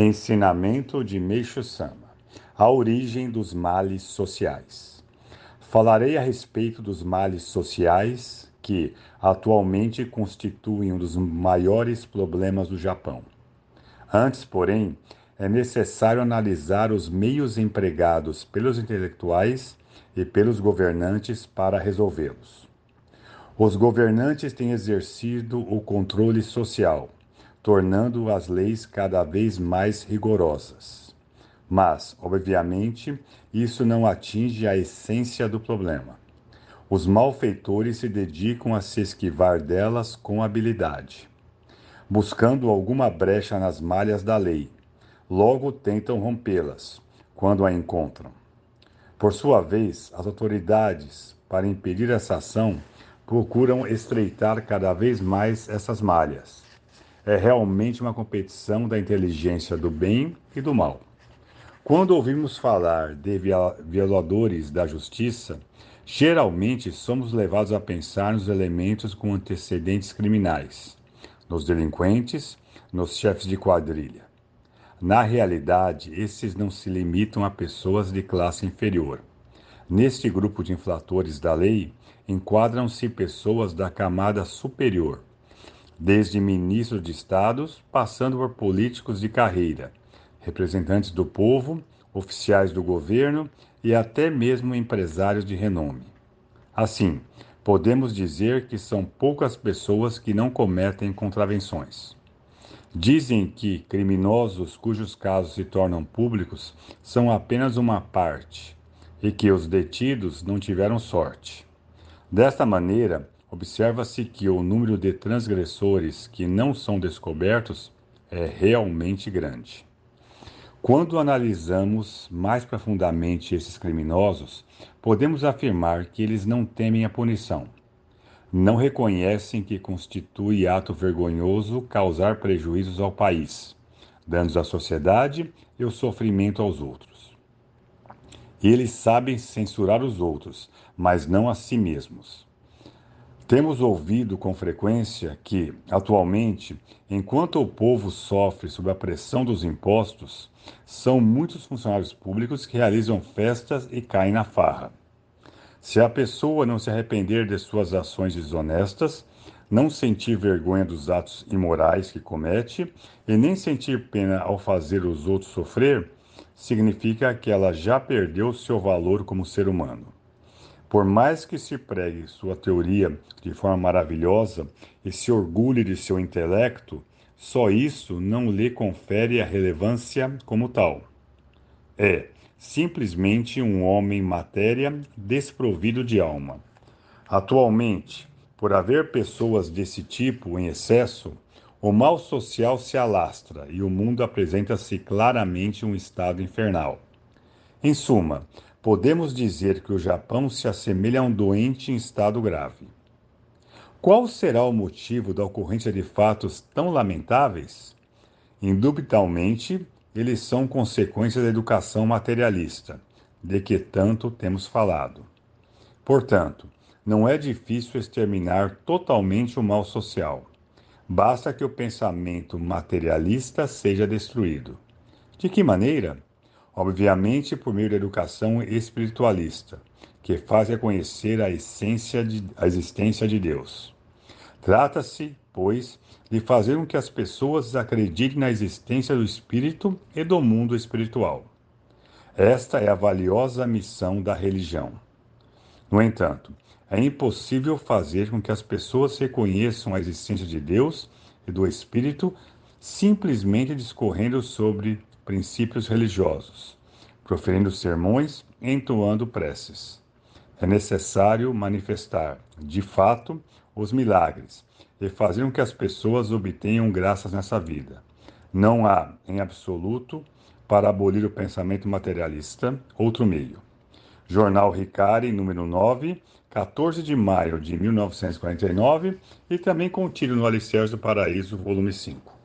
Ensinamento de Meixo Sama: A origem dos males sociais. Falarei a respeito dos males sociais que atualmente constituem um dos maiores problemas do Japão. Antes, porém, é necessário analisar os meios empregados pelos intelectuais e pelos governantes para resolvê-los. Os governantes têm exercido o controle social tornando as leis cada vez mais rigorosas. Mas, obviamente, isso não atinge a essência do problema. Os malfeitores se dedicam a se esquivar delas com habilidade, buscando alguma brecha nas malhas da lei. Logo tentam rompê-las, quando a encontram. Por sua vez, as autoridades, para impedir essa ação, procuram estreitar cada vez mais essas malhas é realmente uma competição da inteligência do bem e do mal. Quando ouvimos falar de violadores da justiça, geralmente somos levados a pensar nos elementos com antecedentes criminais, nos delinquentes, nos chefes de quadrilha. Na realidade, esses não se limitam a pessoas de classe inferior. Neste grupo de inflatores da lei, enquadram-se pessoas da camada superior, desde ministros de estados, passando por políticos de carreira, representantes do povo, oficiais do governo e até mesmo empresários de renome. Assim, podemos dizer que são poucas pessoas que não cometem contravenções. Dizem que criminosos cujos casos se tornam públicos são apenas uma parte e que os detidos não tiveram sorte. Desta maneira, observa-se que o número de transgressores que não são descobertos é realmente grande. Quando analisamos mais profundamente esses criminosos, podemos afirmar que eles não temem a punição. Não reconhecem que constitui ato vergonhoso causar prejuízos ao país, danos à sociedade e o sofrimento aos outros. Eles sabem censurar os outros, mas não a si mesmos. Temos ouvido com frequência que, atualmente, enquanto o povo sofre sob a pressão dos impostos, são muitos funcionários públicos que realizam festas e caem na farra. Se a pessoa não se arrepender de suas ações desonestas, não sentir vergonha dos atos imorais que comete e nem sentir pena ao fazer os outros sofrer, significa que ela já perdeu seu valor como ser humano. Por mais que se pregue sua teoria de forma maravilhosa e se orgulhe de seu intelecto, só isso não lhe confere a relevância como tal. É simplesmente um homem matéria desprovido de alma. Atualmente, por haver pessoas desse tipo em excesso, o mal social se alastra e o mundo apresenta-se claramente um estado infernal. Em suma, podemos dizer que o Japão se assemelha a um doente em estado grave. Qual será o motivo da ocorrência de fatos tão lamentáveis? Indubitavelmente, eles são consequência da educação materialista, de que tanto temos falado. Portanto, não é difícil exterminar totalmente o mal social. Basta que o pensamento materialista seja destruído. De que maneira? Obviamente por meio da educação espiritualista, que faz reconhecer a essência de, a existência de Deus. Trata-se, pois, de fazer com que as pessoas acreditem na existência do espírito e do mundo espiritual. Esta é a valiosa missão da religião. No entanto, é impossível fazer com que as pessoas reconheçam a existência de Deus e do Espírito simplesmente discorrendo sobre princípios religiosos, proferindo sermões entoando preces. É necessário manifestar, de fato, os milagres e fazer com que as pessoas obtenham graças nessa vida. Não há, em absoluto, para abolir o pensamento materialista, outro meio. Jornal Ricari, número 9, 14 de maio de 1949, e também contido no Alicerce do Paraíso, volume 5.